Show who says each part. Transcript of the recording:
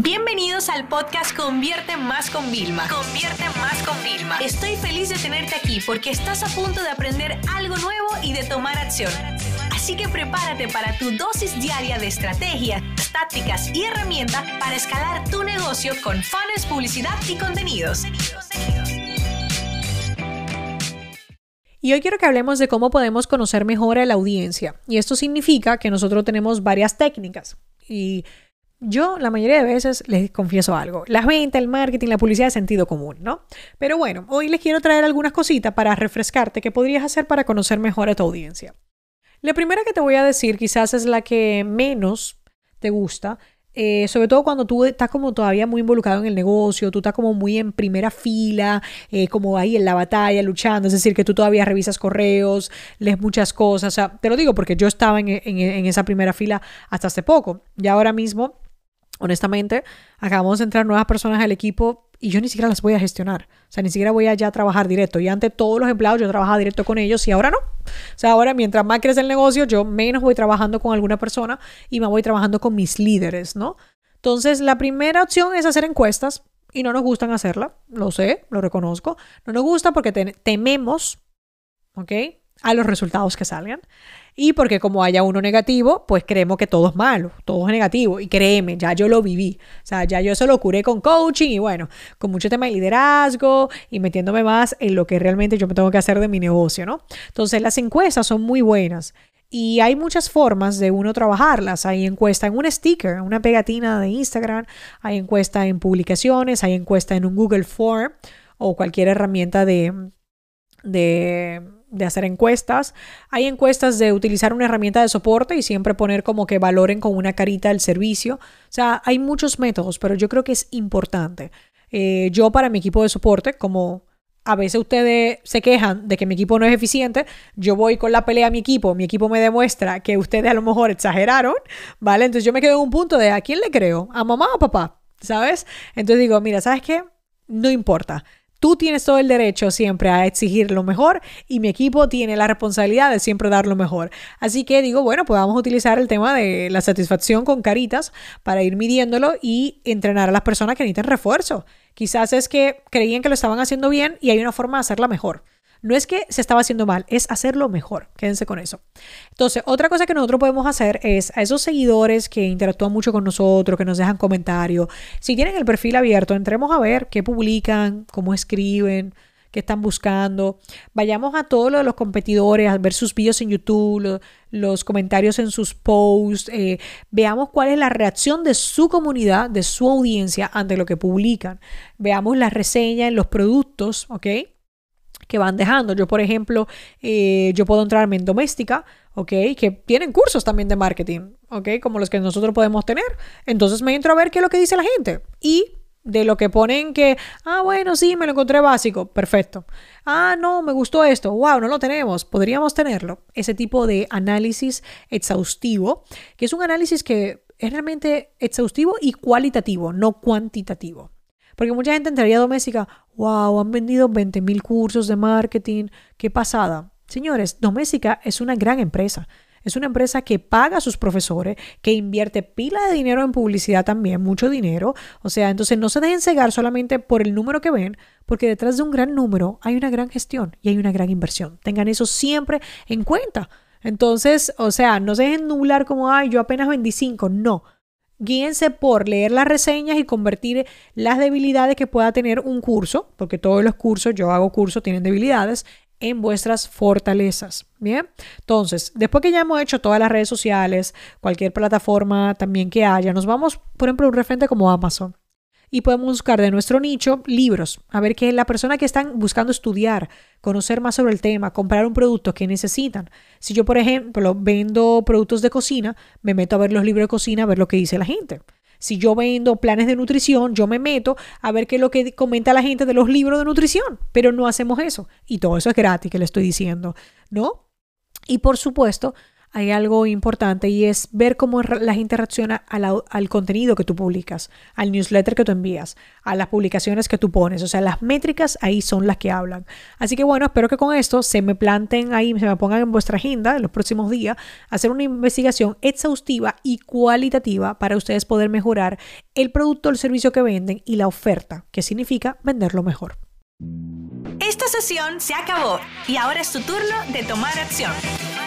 Speaker 1: Bienvenidos al podcast Convierte Más con Vilma. Convierte Más con Vilma. Estoy feliz de tenerte aquí porque estás a punto de aprender algo nuevo y de tomar acción. Así que prepárate para tu dosis diaria de estrategias, tácticas y herramientas para escalar tu negocio con fans, publicidad y contenidos.
Speaker 2: Y hoy quiero que hablemos de cómo podemos conocer mejor a la audiencia. Y esto significa que nosotros tenemos varias técnicas. Y yo la mayoría de veces les confieso algo. Las ventas, el marketing, la publicidad es sentido común, ¿no? Pero bueno, hoy les quiero traer algunas cositas para refrescarte que podrías hacer para conocer mejor a tu audiencia. La primera que te voy a decir quizás es la que menos te gusta, eh, sobre todo cuando tú estás como todavía muy involucrado en el negocio, tú estás como muy en primera fila, eh, como ahí en la batalla, luchando, es decir, que tú todavía revisas correos, lees muchas cosas, o sea, te lo digo porque yo estaba en, en esa primera fila hasta hace poco, y ahora mismo honestamente, acabamos de entrar nuevas personas al equipo y yo ni siquiera las voy a gestionar. O sea, ni siquiera voy a ya trabajar directo. Y antes todos los empleados yo trabajaba directo con ellos y ahora no. O sea, ahora mientras más crece el negocio, yo menos voy trabajando con alguna persona y más voy trabajando con mis líderes, ¿no? Entonces, la primera opción es hacer encuestas y no nos gustan hacerla. Lo sé, lo reconozco. No nos gusta porque tememos, ¿ok? A los resultados que salgan. Y porque como haya uno negativo, pues creemos que todo es malo, todo es negativo. Y créeme, ya yo lo viví. O sea, ya yo eso lo curé con coaching y bueno, con mucho tema de liderazgo y metiéndome más en lo que realmente yo me tengo que hacer de mi negocio, ¿no? Entonces las encuestas son muy buenas. Y hay muchas formas de uno trabajarlas. Hay encuesta en un sticker, una pegatina de Instagram, hay encuesta en publicaciones, hay encuesta en un Google Form o cualquier herramienta de, de de hacer encuestas. Hay encuestas de utilizar una herramienta de soporte y siempre poner como que valoren con una carita el servicio. O sea, hay muchos métodos, pero yo creo que es importante. Eh, yo para mi equipo de soporte, como a veces ustedes se quejan de que mi equipo no es eficiente, yo voy con la pelea a mi equipo, mi equipo me demuestra que ustedes a lo mejor exageraron, ¿vale? Entonces yo me quedo en un punto de ¿a quién le creo? ¿A mamá o papá? ¿Sabes? Entonces digo, mira, ¿sabes qué? No importa. Tú tienes todo el derecho siempre a exigir lo mejor y mi equipo tiene la responsabilidad de siempre dar lo mejor. Así que digo, bueno, pues vamos a utilizar el tema de la satisfacción con caritas para ir midiéndolo y entrenar a las personas que necesiten refuerzo. Quizás es que creían que lo estaban haciendo bien y hay una forma de hacerla mejor. No es que se estaba haciendo mal, es hacerlo mejor. Quédense con eso. Entonces, otra cosa que nosotros podemos hacer es a esos seguidores que interactúan mucho con nosotros, que nos dejan comentarios, si tienen el perfil abierto, entremos a ver qué publican, cómo escriben, qué están buscando. Vayamos a todos los competidores, a ver sus vídeos en YouTube, los comentarios en sus posts, eh, veamos cuál es la reacción de su comunidad, de su audiencia ante lo que publican. Veamos la reseña en los productos, ¿ok? Que van dejando. Yo, por ejemplo, eh, yo puedo entrarme en doméstica, ¿ok? Que tienen cursos también de marketing, ¿ok? Como los que nosotros podemos tener. Entonces me entro a ver qué es lo que dice la gente. Y de lo que ponen que, ah, bueno, sí, me lo encontré básico, perfecto. Ah, no, me gustó esto, wow, no lo tenemos, podríamos tenerlo. Ese tipo de análisis exhaustivo, que es un análisis que es realmente exhaustivo y cualitativo, no cuantitativo. Porque mucha gente entraría doméstica, wow, han vendido 20 mil cursos de marketing, qué pasada. Señores, Doméstica es una gran empresa. Es una empresa que paga a sus profesores, que invierte pila de dinero en publicidad también, mucho dinero. O sea, entonces no se dejen cegar solamente por el número que ven, porque detrás de un gran número hay una gran gestión y hay una gran inversión. Tengan eso siempre en cuenta. Entonces, o sea, no se dejen nublar como, ay, yo apenas vendí cinco. No guíense por leer las reseñas y convertir las debilidades que pueda tener un curso, porque todos los cursos, yo hago cursos, tienen debilidades, en vuestras fortalezas. Bien, entonces, después que ya hemos hecho todas las redes sociales, cualquier plataforma también que haya, nos vamos, por ejemplo, a un referente como Amazon y podemos buscar de nuestro nicho libros, a ver qué la persona que están buscando estudiar, conocer más sobre el tema, comprar un producto que necesitan. Si yo, por ejemplo, vendo productos de cocina, me meto a ver los libros de cocina, a ver lo que dice la gente. Si yo vendo planes de nutrición, yo me meto a ver qué es lo que comenta la gente de los libros de nutrición, pero no hacemos eso. Y todo eso es gratis que le estoy diciendo, ¿no? Y por supuesto, hay algo importante y es ver cómo la gente reacciona al, contenido que tú publicas, al newsletter que tú envías, a las publicaciones que tú pones. O sea, las métricas ahí son las que hablan. Así que bueno, espero que con esto se me planten ahí, se me pongan en vuestra agenda en los próximos días, hacer una investigación exhaustiva y cualitativa para ustedes poder mejorar el producto o el servicio que venden y la oferta, que significa venderlo mejor.
Speaker 1: Esta sesión se acabó y ahora es tu turno de tomar acción.